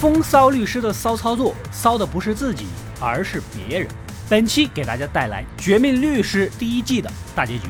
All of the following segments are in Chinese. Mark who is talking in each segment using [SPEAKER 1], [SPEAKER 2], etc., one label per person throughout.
[SPEAKER 1] 风骚律师的骚操作，骚的不是自己，而是别人。本期给大家带来《绝命律师》第一季的大结局。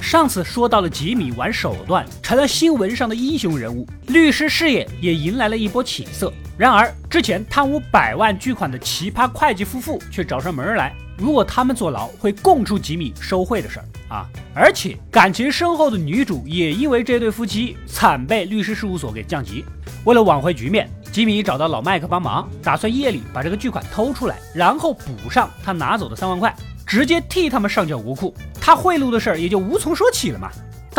[SPEAKER 1] 上次说到了吉米玩手段，成了新闻上的英雄人物，律师事业也迎来了一波起色。然而，之前贪污百万巨款的奇葩会计夫妇却找上门来。如果他们坐牢，会供出吉米收贿的事儿啊！而且感情深厚的女主也因为这对夫妻惨被律师事务所给降级。为了挽回局面，吉米找到老麦克帮忙，打算夜里把这个巨款偷出来，然后补上他拿走的三万块，直接替他们上缴国库。他贿赂的事儿也就无从说起了嘛。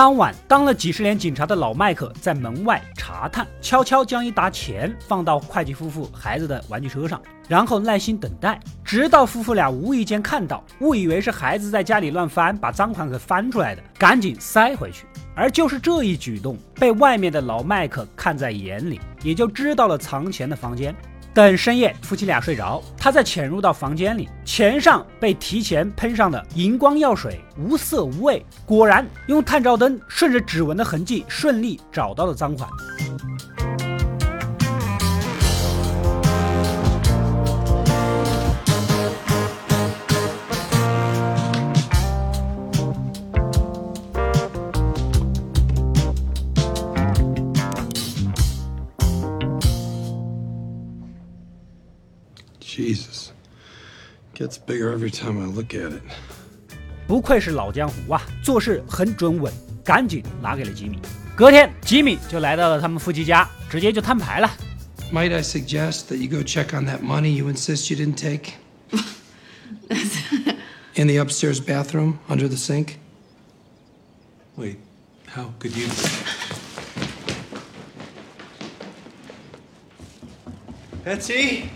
[SPEAKER 1] 当晚，当了几十年警察的老麦克在门外查探，悄悄将一沓钱放到会计夫妇孩子的玩具车上，然后耐心等待，直到夫妇俩无意间看到，误以为是孩子在家里乱翻，把赃款给翻出来的，赶紧塞回去。而就是这一举动，被外面的老麦克看在眼里，也就知道了藏钱的房间。等深夜，夫妻俩睡着，他再潜入到房间里，钱上被提前喷上的荧光药水，无色无味。果然，用探照灯顺着指纹的痕迹，顺利找到了赃款。
[SPEAKER 2] Jesus, gets bigger every time I look at it.
[SPEAKER 1] 不愧是老江湖啊，做事很准稳，赶紧拿给了吉米。隔天，吉米就来到了他们夫妻家，直接就摊牌了。
[SPEAKER 2] Might I suggest that you go check on that money you insist you didn't take? In the upstairs bathroom, under the sink?
[SPEAKER 3] Wait, how could you? Betsy?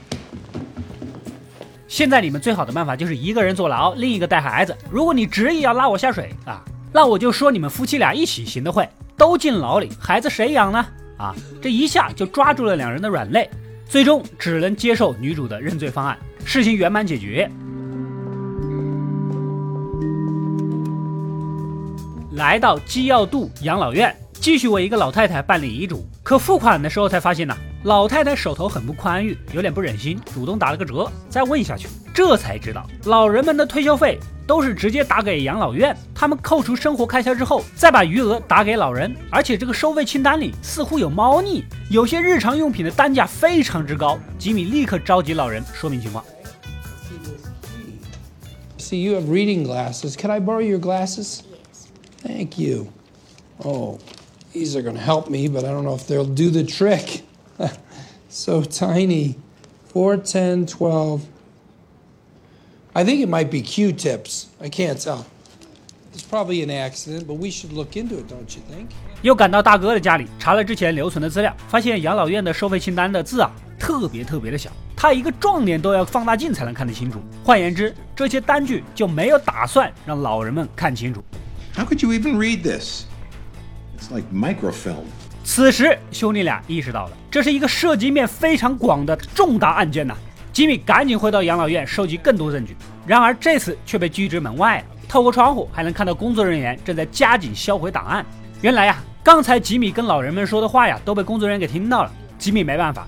[SPEAKER 1] 现在你们最好的办法就是一个人坐牢，另一个带孩子。如果你执意要拉我下水啊，那我就说你们夫妻俩一起行的贿，都进牢里，孩子谁养呢？啊，这一下就抓住了两人的软肋，最终只能接受女主的认罪方案，事情圆满解决。来到基要度养老院，继续为一个老太太办理遗嘱，可付款的时候才发现呢。老太太手头很不宽裕，有点不忍心，主动打了个折。再问下去，这才知道老人们的退休费都是直接打给养老院，他们扣除生活开销之后，再把余额打给老人。而且这个收费清单里似乎有猫腻，有些日常用品的单价非常之高。吉米立刻召集老人说明情况。
[SPEAKER 2] See, you have reading glasses. Can I borrow your glasses? Thank you. Oh, these are going to help me, but I don't know if they'll do the trick. so tiny. 4, 10, 12. I think it might be Q tips. I can't tell. It's probably an accident, but we should look into it, don't you think?
[SPEAKER 1] 又赶到大哥的家里，查了之前留存的资料，发现养老院的收费清单的字啊，特别特别的小，他一个壮年都要放大镜才能看得清楚。换言之，这些单据就没有打算让老人们看清楚。
[SPEAKER 3] How could you even read this? It's like microfilm.
[SPEAKER 1] 此时，兄弟俩意识到了，这是一个涉及面非常广的重大案件呐。吉米赶紧回到养老院收集更多证据，然而这次却被拒之门外了。透过窗户，还能看到工作人员正在加紧销毁档案。原来呀，刚才吉米跟老人们说的话呀，都被工作人员给听到了。吉米没办法，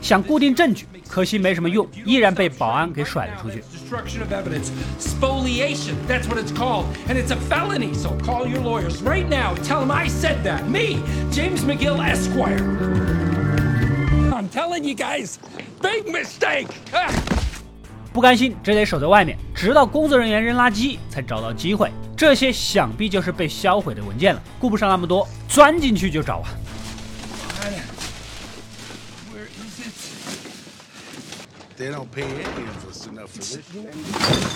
[SPEAKER 1] 想固定证据，可惜没什么用，依然被保安给甩了出去。
[SPEAKER 4] Destruction of evidence. Spoliation. That's what it's called. And it's a felony. So call your lawyers right now. Tell them I said that. Me, James McGill Esquire. I'm telling you guys, big mistake. Ah.
[SPEAKER 1] 不甘心，只得守在外面，直到工作人员扔垃圾，才找到机会。这些想必就是被销毁的文件了，顾不上那么多，钻进去就找啊！
[SPEAKER 5] They don't pay any of us enough for this.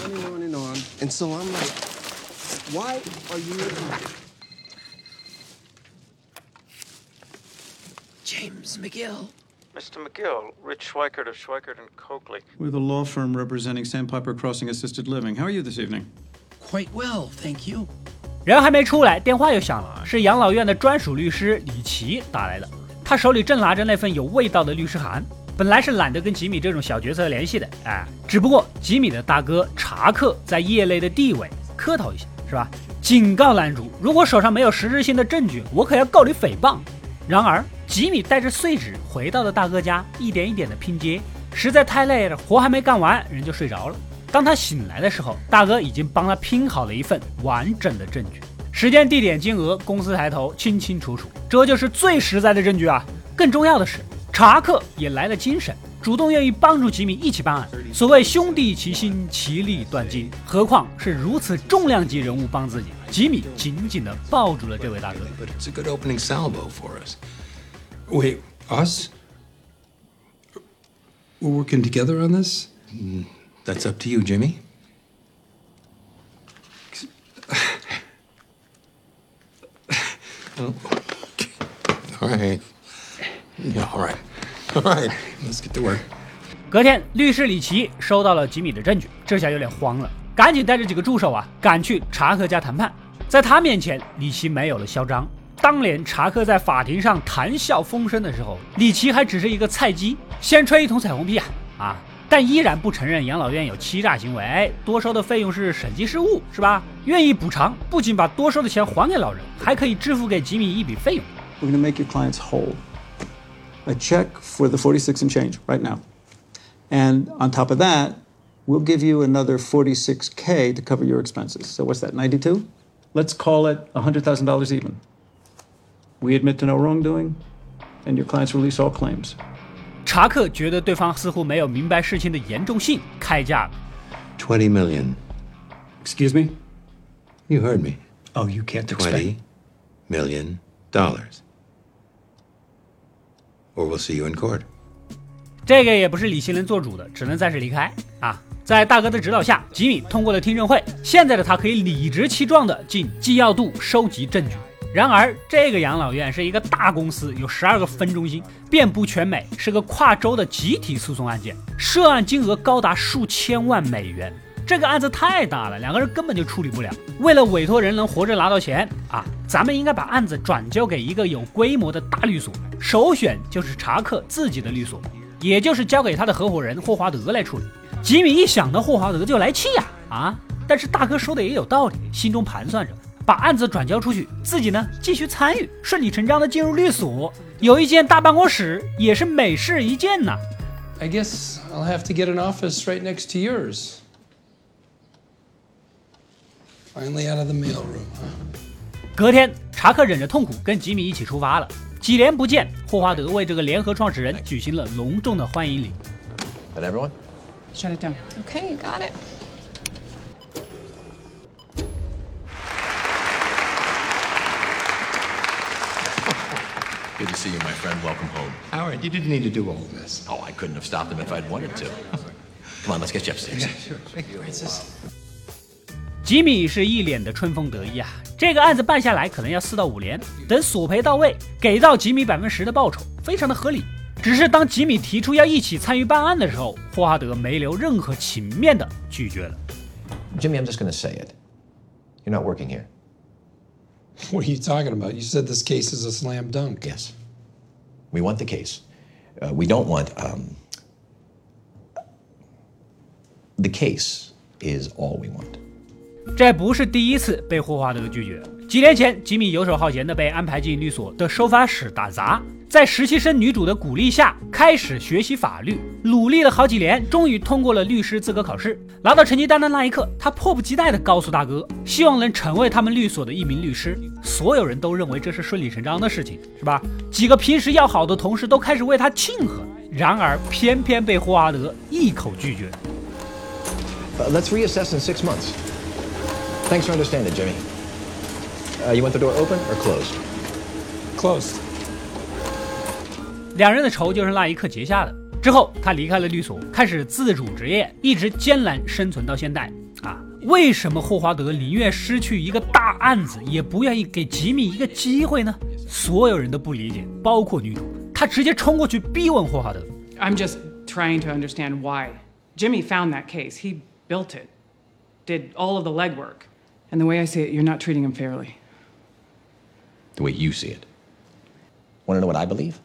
[SPEAKER 5] On and on and on. And so I'm like, why are you
[SPEAKER 4] James McGill.
[SPEAKER 6] Mr. McGill, Rich Schweikert of Schweikert and Coakley.
[SPEAKER 7] We're the law firm representing Sandpiper Crossing Assisted Living. How are you this evening?
[SPEAKER 2] Quite well, thank you.
[SPEAKER 1] 人还没出来，电话又响了，是养老院的专属律师李奇打来的。他手里正拿着那份有味道的律师函。 本来是懒得跟吉米这种小角色联系的，哎，只不过吉米的大哥查克在业内的地位，客套一下是吧？警告男主，如果手上没有实质性的证据，我可要告你诽谤。然而，吉米带着碎纸回到了大哥家，一点一点的拼接，实在太累了，活还没干完，人就睡着了。当他醒来的时候，大哥已经帮他拼好了一份完整的证据，时间、地点、金额、公司抬头，清清楚楚，这就是最实在的证据啊！更重要的是，查克也来了精神，主动愿意帮助吉米一起办案。所谓兄弟齐心，其利断金，何况是如此重量级人物帮自己。吉米紧紧地抱住了这位大哥。
[SPEAKER 8] But it's a good opening salvo for us.
[SPEAKER 2] Wait, us? We're working together on this?
[SPEAKER 8] That's up to you, Jimmy. Oh. All right. Yeah, all right. All right. Let's get to work.
[SPEAKER 1] 隔天，律师李奇收到了吉米的证据，这下有点慌了，赶紧带着几个助手啊，赶去查克家谈判。在他面前，李奇没有了嚣张。当年查克在法庭上谈笑风生的时候，李奇还只是一个菜鸡，先吹一通彩虹屁啊啊！但依然不承认养老院有欺诈行为，多收的费用是审计失误，是吧？愿意补偿，不仅把多收的钱还给老人，还可以支付给吉米一笔费用。
[SPEAKER 7] We're gonna make your clients whole. A check for the 46 and change right now. And on top of that, we'll give you another 46K to cover your expenses. So what's that, 92? Let's call it $100,000 even. We admit to no wrongdoing, and your clients release all claims.
[SPEAKER 1] 查克觉得对方似乎没有明白事情的严重性，开价了。
[SPEAKER 8] 20 million.
[SPEAKER 7] Excuse me?
[SPEAKER 8] You heard me.
[SPEAKER 7] Oh, you can't
[SPEAKER 8] $20 million dollars. Or we'll see you in court.
[SPEAKER 1] 这个也不是李奇能做主的，只能暂时离开啊。在大哥的指导下，吉米通过了听证会。现在的他可以理直气壮地进纪要度收集证据。然而，这个养老院是一个大公司，有十二个分中心，遍布全美，是个跨州的集体诉讼案件，涉案金额高达数千万美元。这个案子太大了，两个人根本就处理不了。为了委托人能活着拿到钱啊，咱们应该把案子转交给一个有规模的大律所，首选就是查克自己的律所，也就是交给他的合伙人霍华德来处理。吉米一想到霍华德就来气呀啊！但是大哥说的也有道理，心中盘算着把案子转交出去，自己呢继续参与，顺理成章的进入律所，有一间大办公室也是美事一件呐。
[SPEAKER 2] I guess I'll have to get an office right next to yours. Finally out of the mailroom, huh?
[SPEAKER 1] 隔天，查克忍着痛苦跟吉米一起出发了。几年不见，霍华德为这个联合创始人举行了隆重的欢迎礼。
[SPEAKER 9] That everyone?
[SPEAKER 10] Shut it down.
[SPEAKER 11] Okay, you got it.
[SPEAKER 9] Good to see you, my friend. Welcome home.
[SPEAKER 8] Howard, you didn't need to do all this.
[SPEAKER 9] Oh, I couldn't have stopped him if I'd wanted to. Come on, let's get you upstairs.
[SPEAKER 8] Sure.
[SPEAKER 1] 吉米是一脸的春风得意啊！这个案子办下来可能要四到五年，等索赔到位，给到吉米百分之十的报酬，非常的合理。只是当吉米提出要一起参与办案的时候，霍华德没留任何情面的拒绝了。
[SPEAKER 9] Jimmy, I'm just going to say it. You're not working here.
[SPEAKER 2] What are you talking about? You said this case is a slam dunk.
[SPEAKER 9] Yes. We want the case. Uh, we don't want. Um, the case is all we want.
[SPEAKER 1] 这不是第一次被霍华德拒绝。几年前，吉米游手好闲的被安排进律所的收发室打杂，在实习生女主的鼓励下，开始学习法律，努力了好几年，终于通过了律师资格考试。拿到成绩单的那一刻，他迫不及待地告诉大哥，希望能成为他们律所的一名律师。所有人都认为这是顺理成章的事情，是吧？几个平时要好的同事都开始为他庆贺，然而偏偏被霍华德一口拒绝。
[SPEAKER 9] Uh, let's reassess in six months. Thanks for understanding, Jimmy. Uh, you want the door open or closed?
[SPEAKER 2] Closed.
[SPEAKER 1] 两人的仇就是那一刻结下的。之后，他离开了律所，开始自主职业，一直艰难生存到现在。啊，为什么霍华德宁愿失去一个大案子，也不愿意给吉米一个机会呢？所有人都不理解，包括女主。他直接冲过去逼问霍华德。
[SPEAKER 10] I'm just trying to understand why. Jimmy found that case. He built it, did all of the legwork. And the way I see it, you're not treating him fairly.
[SPEAKER 9] The way you see it. Want to know what I believe?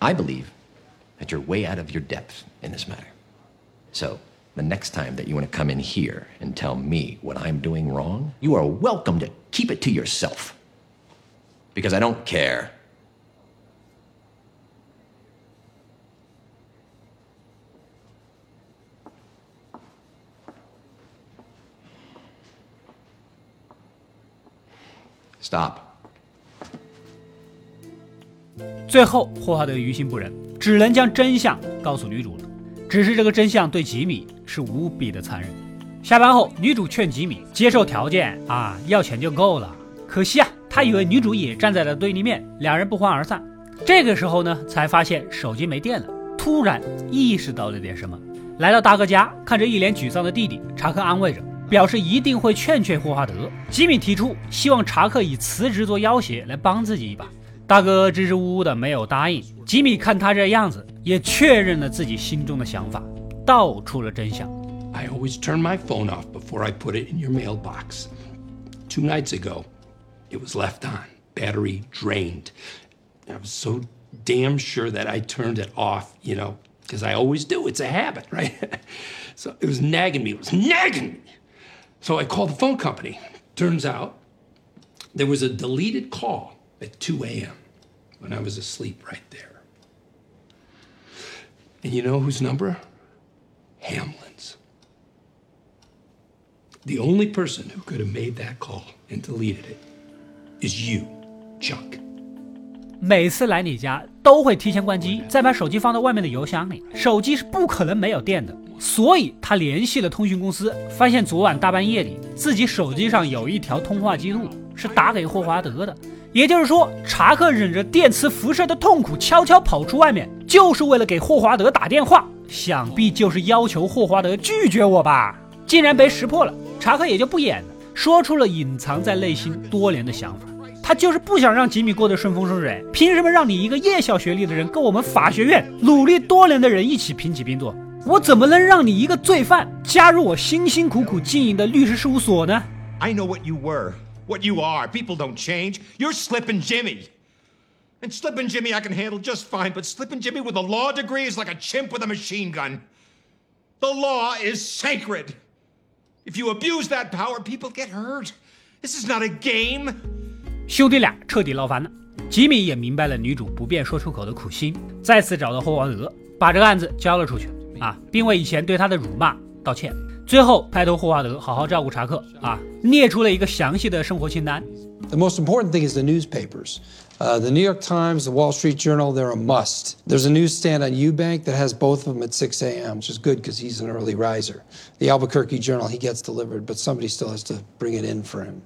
[SPEAKER 9] I believe that you're way out of your depth in this matter. So, the next time that you want to come in here and tell me what I'm doing wrong, you are welcome to keep it to yourself. Because I don't care. Stop.
[SPEAKER 1] 最后，霍华德于心不忍，只能将真相告诉女主了。只是这个真相对吉米是无比的残忍。下班后，女主劝吉米接受条件啊，要钱就够了。可惜啊，他以为女主也站在了对立面，两人不欢而散。这个时候呢，才发现手机没电了，突然意识到了点什么。来到大哥家，看着一脸沮丧的弟弟，查克安慰着，表示一定会劝劝霍华德。吉米提出希望查克以辞职做要挟来帮自己一把。大哥支支吾吾的没有答应。吉米看他这样子，也确认了自己心中的想法，道出了真相。
[SPEAKER 4] I always turn my phone off before I put it in your mailbox. Two nights ago, it was left on, battery drained. I was so damn sure that I turned it off, you know, because I always do. It's a habit, right? so it was nagging me. It was nagging me. So I called the phone company. Turns out there was a deleted call at 2 a.m. when I was asleep right there. And you know whose number? Hamlin's. The only person who could have made that call and deleted it is you, Chuck.
[SPEAKER 1] 每次来你家都会提前关机，再把手机放到外面的邮箱里。手机是不可能没有电的， 所以他联系了通讯公司，发现昨晚大半夜里自己手机上有一条通话记录是打给霍华德的。也就是说，查克忍着电磁辐射的痛苦，悄悄跑出外面，就是为了给霍华德打电话。想必就是要求霍华德拒绝我吧。竟然被识破了，查克也就不演了，说出了隐藏在内心多年的想法。他就是不想让吉米过得顺风顺水，凭什么让你一个夜校学历的人跟我们法学院努力多年的人一起平起平坐？我怎么能让你一个罪犯加入我辛辛苦苦经营的律师事务所呢？
[SPEAKER 11] I know what you were, what you are. People don't change. You're Slippin' Jimmy. And Slippin' Jimmy I can handle just fine, but Slippin' Jimmy with a law degree is like a chimp with a machine gun. The law is sacred. If you abuse that power, people get hurt. This is not a game.
[SPEAKER 1] 兄弟俩彻底闹翻了。吉米也明白了女主不便说出口的苦心，再次找到霍华德，把这个案子交了出去 啊，并为以前对他的辱骂道歉。最后拍托霍华德好好照顾查克啊，列出了一个详细的生活清单。
[SPEAKER 2] The most important thing is the newspapers. Uh, the New York Times, the Wall Street Journal, they're a must. There's a newsstand on Eubank that has both of them at 6 a.m., which is good because he's an early riser. The Albuquerque Journal, he gets delivered, but somebody still has to bring it in for him.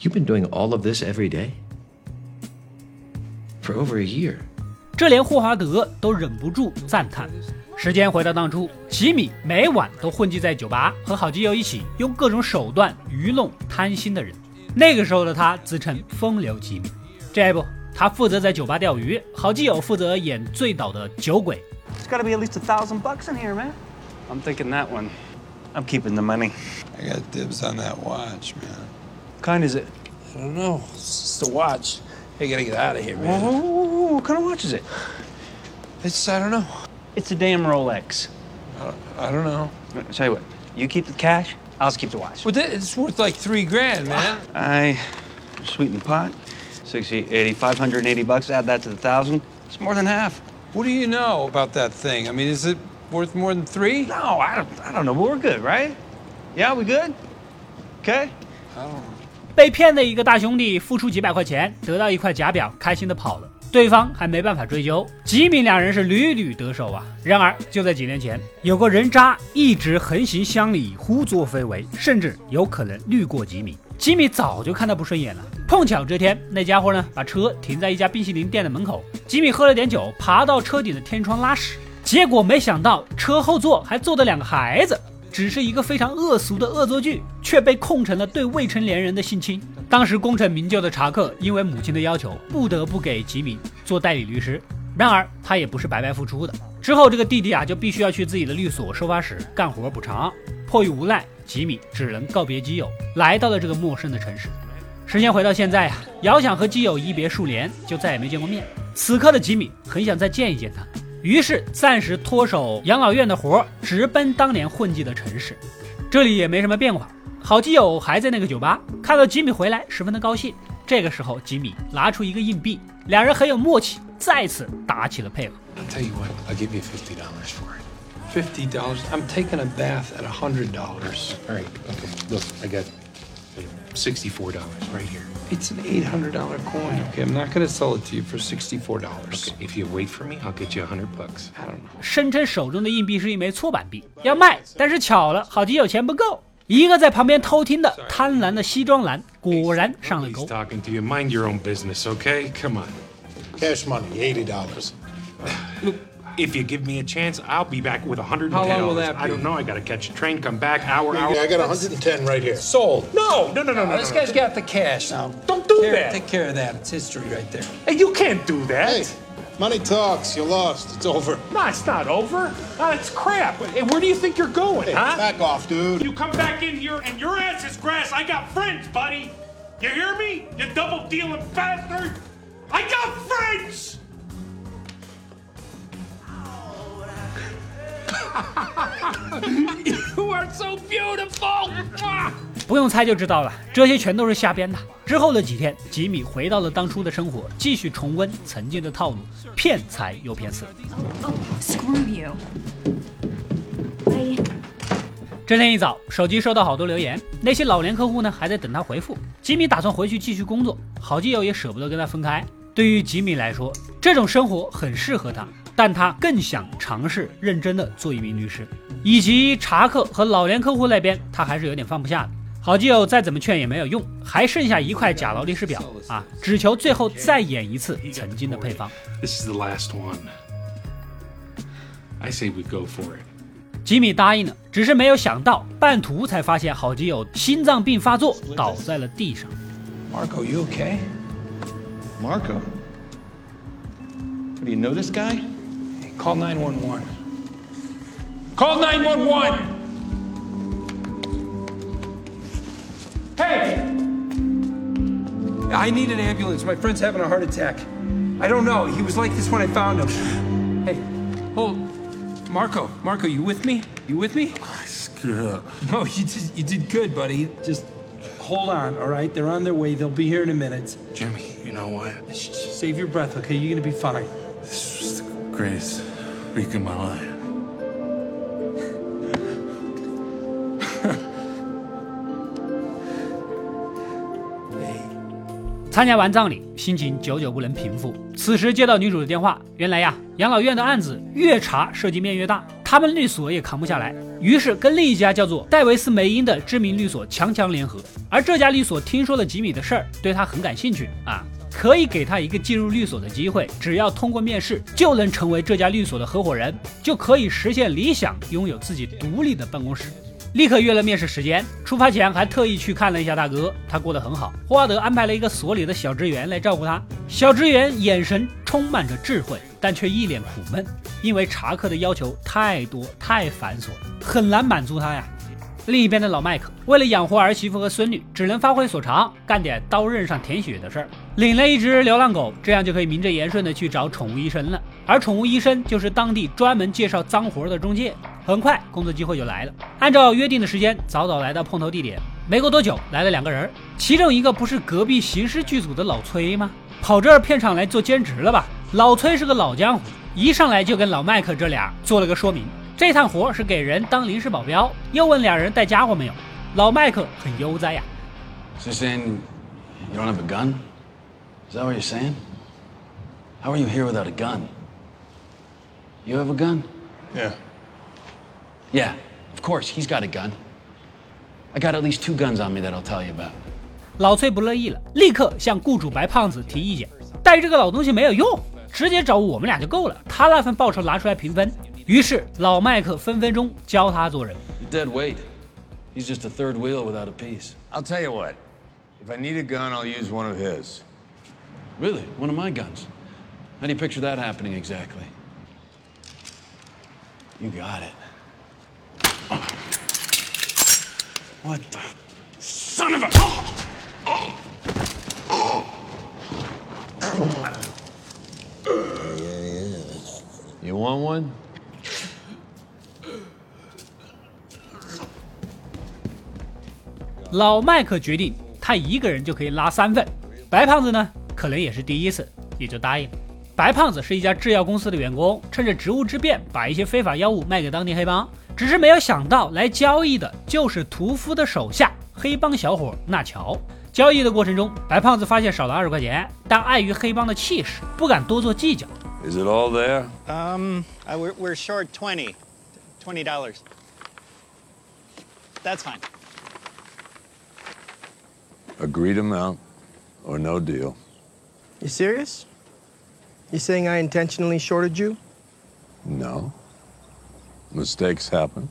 [SPEAKER 9] You've been doing all of this every day? For over a year.
[SPEAKER 1] 这连霍华德都忍不住赞叹。 时间回到当初，吉米每晚都混迹在酒吧，和好基友一起用各种手段愚弄贪心的人。那个时候的他自称风流吉米。这不，他负责在酒吧钓鱼，好基友负责演醉倒的酒鬼。
[SPEAKER 12] It's gotta be at least a thousand bucks in here, man. I'm thinking that one. I'm keeping the money.
[SPEAKER 2] I got dibs on that watch, man.
[SPEAKER 12] What kind is it?
[SPEAKER 2] I don't know. It's just a watch. You gotta get out of here,
[SPEAKER 12] Whoa,
[SPEAKER 2] man.
[SPEAKER 12] whoa, whoa, whoa, What kind of watch is it?
[SPEAKER 2] It's, I don't know.
[SPEAKER 12] It's a damn Rolex.
[SPEAKER 2] I don't know.
[SPEAKER 12] I'll tell you what, you keep the cash, I'll just keep the watch.
[SPEAKER 2] Well, that- it's worth like three grand, man.
[SPEAKER 12] I sweeten the pot. 60, 80, 580 bucks, add that to the thousand. It's more than half.
[SPEAKER 2] What do you know about that thing? I mean, is it worth more than three?
[SPEAKER 12] No, I don't, I don't know, but we're good, right? Yeah, we good? Okay?
[SPEAKER 1] 被骗的一个大兄弟付出几百块钱，得到一块假表，开心的跑了。 对方还没办法追究，吉米两人是屡屡得手啊。然而就在几年前，有个人渣一直横行乡里，胡作非为，甚至有可能绿过吉米。吉米早就看他不顺眼了。碰巧这天，那家伙呢把车停在一家冰淇淋店的门口，吉米喝了点酒，爬到车顶的天窗拉屎，结果没想到车后座还坐着两个孩子。只是一个非常恶俗的恶作剧，却被控成了对未成年人的性侵。当时功成名就的查克因为母亲的要求，不得不给吉米做代理律师。然而他也不是白白付出的。之后这个弟弟啊，就必须要去自己的律所收发室干活补偿。迫于无奈，吉米只能告别基友，来到了这个陌生的城市。时间回到现在呀，遥想和基友一别数年，就再也没见过面。此刻的吉米很想再见一见他，于是暂时脱手养老院的活，直奔当年混迹的城市。这里也没什么变化，好基友还在那个酒吧，看到吉米回来，十分的高兴。这个时候，吉米拿出一个硬币，两人很有默契，再次打起了配合。
[SPEAKER 13] I'll tell you what, I'll give you fifty dollars for it.
[SPEAKER 2] Fifty dollars. I'm taking a bath at a hundred dollars.
[SPEAKER 13] All right, okay. Look, I got sixty-four dollars right here.
[SPEAKER 2] It's an eight hundred dollar coin. Okay, I'm not gonna sell it to you for sixty-four dollars.
[SPEAKER 13] Okay, if you wait for me, I'll get you a hundred bucks.
[SPEAKER 2] I don't know.
[SPEAKER 1] 声称手中的硬币是一枚错版币，要卖，但是巧了，好基友钱不够。一个在旁边偷听的贪婪的西装男果然上了钩
[SPEAKER 13] He's。talking to you. Mind your own business, okay? Come on.
[SPEAKER 3] Cash money, eighty dollars.
[SPEAKER 13] Look, if you give me a chance, I'll be back with a hundred
[SPEAKER 2] How
[SPEAKER 13] and ten
[SPEAKER 2] long will
[SPEAKER 13] dollars.
[SPEAKER 2] that
[SPEAKER 13] I
[SPEAKER 2] be?
[SPEAKER 13] don't know. I gotta catch a train, come back, hour, hour.
[SPEAKER 3] I got hundred and ten right here.
[SPEAKER 2] Sold.
[SPEAKER 13] No, no, no, no, no.
[SPEAKER 2] This
[SPEAKER 13] no,
[SPEAKER 2] guy's got the cash now.
[SPEAKER 13] Don't do
[SPEAKER 2] Here,
[SPEAKER 13] that.
[SPEAKER 2] Take care of that. It's history right there.
[SPEAKER 13] Hey, you can't do that.
[SPEAKER 3] Hey, money talks. You lost. It's over.
[SPEAKER 13] No, it's not over. Uh, it's crap. Hey, where do you think you're going,
[SPEAKER 3] Hey,
[SPEAKER 13] huh?
[SPEAKER 3] back off, dude.
[SPEAKER 11] You come back in here and your ass is grass. I got friends, buddy. You hear me? You double dealing bastard. I got friends. you are so beautiful.
[SPEAKER 1] 不用猜就知道了，这些全都是瞎编的。之后的几天，吉米回到了当初的生活，继续重温曾经的套路，骗财又骗色。
[SPEAKER 14] Screw you.
[SPEAKER 1] 这天一早，手机收到好多留言，那些老年客户呢还在等他回复。吉米打算回去继续工作，好基友也舍不得跟他分开。对于吉米来说，这种生活很适合他，但他更想尝试认真的做一名律师。以及查克和老年客户那边，他还是有点放不下的。好基友再怎么劝也没有用，还剩下一块假劳力士表啊，只求最后再演一次曾经的配方。
[SPEAKER 13] This is the last one. I say we go for it.
[SPEAKER 1] 吉米答应了，只是没有想到，半途才发现好基友心脏病发作，倒在了地上。
[SPEAKER 2] Marco, you okay?
[SPEAKER 5] Marco? Do you know this guy?
[SPEAKER 2] Hey, call 911.
[SPEAKER 11] Call 911. Hey,
[SPEAKER 2] I need an ambulance. My friend's having a heart attack. I don't know. He was like this when I found him. Hey, hold. Marco, Marco, you with me? You with me?
[SPEAKER 13] Screw up.
[SPEAKER 2] No, you did, you did good, buddy. Just hold on, all right? They're on their way. They'll be here in a minute.
[SPEAKER 13] Jimmy, you know what?
[SPEAKER 2] Save your breath, okay? You're gonna be fine.
[SPEAKER 13] This was the greatest week of my life.
[SPEAKER 1] 参加完葬礼，心情久久不能平复。此时接到女主的电话，原来呀，养老院的案子越查涉及面越大，他们律所也扛不下来，于是跟另一家叫做戴维斯梅因的知名律所强强联合。而这家律所听说了吉米的事儿，对他很感兴趣啊，可以给他一个进入律所的机会，只要通过面试就能成为这家律所的合伙人，就可以实现理想，拥有自己独立的办公室。立刻约了面试时间，出发前还特意去看了一下大哥，他过得很好。霍华德安排了一个所里的小职员来照顾他，小职员眼神充满着智慧，但却一脸苦闷，因为查克的要求太多太繁琐，很难满足他呀。另一边的老麦克为了养活儿媳妇和孙女，只能发挥所长，干点刀刃上舔血的事儿，领了一只流浪狗，这样就可以名正言顺的去找宠物医生了。而宠物医生就是当地专门介绍脏活的中介。很快，工作机会就来了。按照约定的时间，早早来到碰头地点。没过多久，来了两个人，其中一个不是隔壁刑事剧组的老崔吗？跑这儿片场来做兼职了吧？老崔是个老江湖，一上来就跟老麦克这俩做了个说明。这趟活是给人当临时保镖，又问俩人带家伙没有。老麦克很悠哉呀、
[SPEAKER 12] So saying you don't have a gun? Is that what you're saying? How are you here without a gun? You have a gun?
[SPEAKER 3] Yeah.
[SPEAKER 12] Yeah, of course, he's got a gun. I got at least two guns on me that I'll tell you about.
[SPEAKER 1] 老崔不乐意了，立刻向雇主白胖子提意见，带这个老东西没有用，直接找我们俩就够了。他那份报酬拿出来平分。于是老麦克分分钟教他做人。
[SPEAKER 12] You're dead weight. He's just a third wheel without a piece.
[SPEAKER 15] I'll tell you what. If I need a gun, I'll use one of his.
[SPEAKER 12] Really? One of my guns? How do you picture that happening exactly? You got it. What the son of a. You want one?
[SPEAKER 1] 老麦克决定他一个人就可以拉三份，白胖子呢，可能也是第一次，也就答应了。白胖子是一家制药公司的员工，趁着职务之便，把一些非法药物卖给当地黑帮。只是没有想到，来交易的就是屠夫的手下黑帮小伙纳乔。交易的过程中，白胖子发现少了二十块钱，但碍于黑帮的气势，不敢多做计较。
[SPEAKER 15] Is it all there?
[SPEAKER 16] Um, I, we're, we're short twenty, twenty dollars. That's fine.
[SPEAKER 15] Agreed amount or no deal.
[SPEAKER 17] You serious? You saying I intentionally shorted you?
[SPEAKER 15] No. Mistakes happen.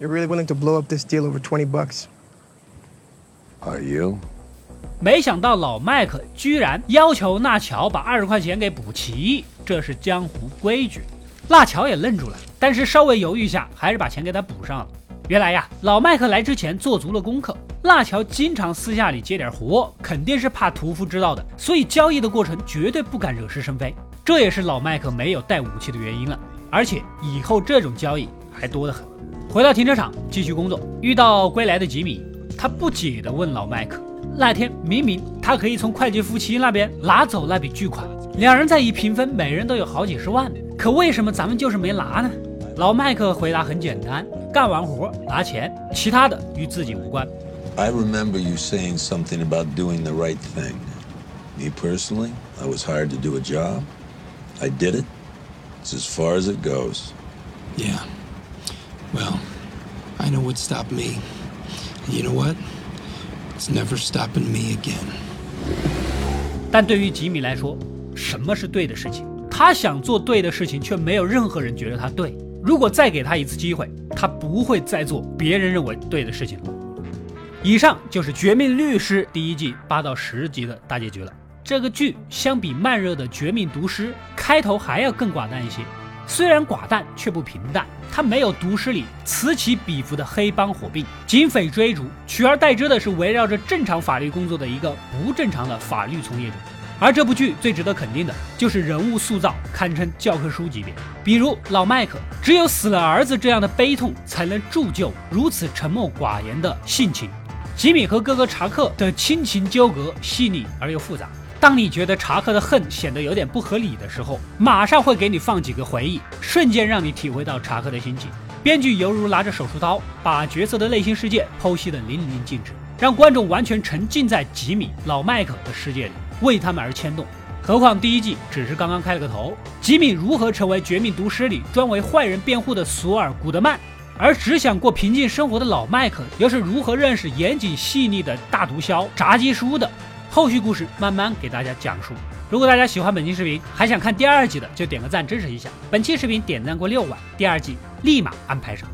[SPEAKER 17] You're really willing to blow up this deal over 20 bucks?
[SPEAKER 15] Are you?
[SPEAKER 1] 没想到老麦克居然要求纳乔把二十块钱给补齐，这是江湖规矩。纳乔也愣住了，但是稍微犹豫下，还是把钱给他补上了。原来呀，老麦克来之前做足了功课，纳乔经常私下里接点活，肯定是怕屠夫知道的，所以交易的过程绝对不敢惹是生非。这也是老麦克没有带武器的原因了。而且以后这种交易还多得很。回到停车场继续工作，遇到归来的吉米，他不解地问老麦克。那天明明他可以从会计夫妻那边拿走那笔巨款，两人再一平分，每人都有好几十万，可为什么咱们就是没拿呢？老麦克回答很简单：干完活拿钱，其他的与自己无关。
[SPEAKER 15] I remember you saying something about doing the right thing. Me personally, I was hired to do a job. I did it. It's as far as it goes.
[SPEAKER 2] Yeah. Well, I know what stopped me. And you know what? It's never stopping me again.
[SPEAKER 1] 但对于吉米来说，什么是对的事情？他想做对的事情，却没有任何人觉得他对。如果再给他一次机会，他不会再做别人认为对的事情了。以上就是《绝命律师》第一季八到十集的大结局了。这个剧相比慢热的《绝命毒师》，开头还要更寡淡一些。虽然寡淡，却不平淡。它没有《毒师》里此起彼伏的黑帮火并、警匪追逐，取而代之的是围绕着正常法律工作的一个不正常的法律从业者。而这部剧最值得肯定的就是人物塑造堪称教科书级别，比如老麦克，只有死了儿子这样的悲痛，才能铸就如此沉默寡言的性情。吉米和哥哥查克的亲情纠葛细腻而又复杂。当你觉得查克的恨显得有点不合理的时候，马上会给你放几个回忆，瞬间让你体会到查克的心情。编剧犹如拿着手术刀，把角色的内心世界剖析得淋漓尽致，让观众完全沉浸在吉米、老麦克的世界里，为他们而牵动。何况第一季只是刚刚开了个头，吉米如何成为《绝命毒师》里专为坏人辩护的索尔·古德曼？而只想过平静生活的老麦克，又是如何认识严谨细腻的大毒枭炸鸡叔的？后续故事慢慢给大家讲述。如果大家喜欢本期视频，还想看第二季的，就点个赞支持一下。本期视频点赞过六万，第二季立马安排上。